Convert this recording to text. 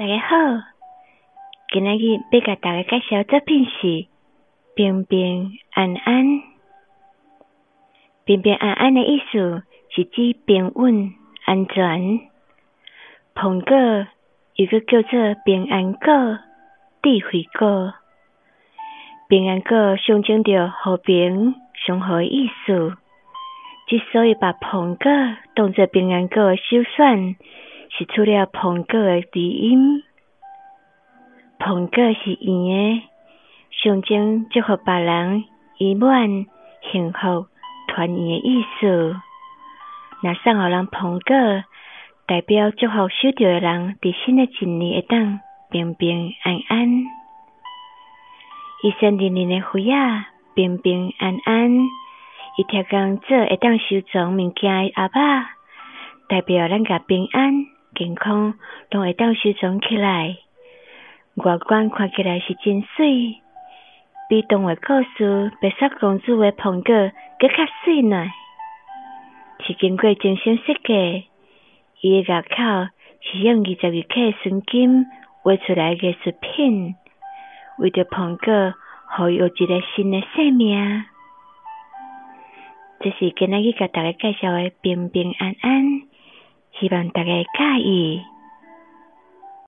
大家好，今仔日要甲大家介绍作品是《平平安安》。平平安安的意思是指平稳、安全。苹果又搁叫做平安果、智慧果。平安果象征着和平、祥和的意思。之所以把苹果当作平安果的首选。是出了苹果的字音，苹果是圆的，象征祝福别人圆满、幸福、团圆的意思。那送互人苹果，代表祝福收到的人伫新的一年会当平平安安，一生年年的花仔平平安安，一条工做会当收藏物件的阿爸，代表咱甲平安。健康拢会当收藏起来，外观看起来是真水，比动画故事白雪公主的苹果更较水呢。是经过精心设计，伊的入口是用二十二克纯金画出来艺术品，为着苹果，予有一个新的生命。这是今仔日甲大家介绍的平平安安。希望大家介意。